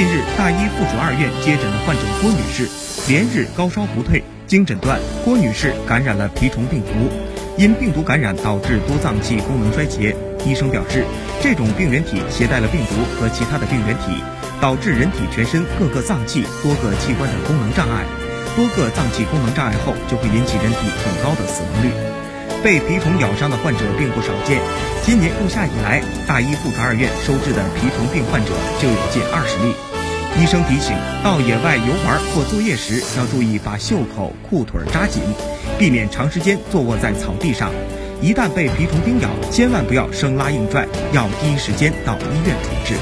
近日，大一附属二院接诊的患者郭女士，连日高烧不退，经诊断，郭女士感染了蜱虫病毒，因病毒感染导致多脏器功能衰竭。医生表示，这种病原体携带了病毒和其他的病原体，导致人体全身各个脏器、多个器官的功能障碍。多个脏器功能障碍后，就会引起人体很高的死亡率。被蜱虫咬伤的患者并不少见。今年入夏以来，大一附属二院收治的蜱虫病患者就有近二十例。医生提醒，到野外游玩或作业时，要注意把袖口、裤腿扎紧，避免长时间坐卧在草地上。一旦被蜱虫叮咬，千万不要生拉硬拽，要第一时间到医院处置。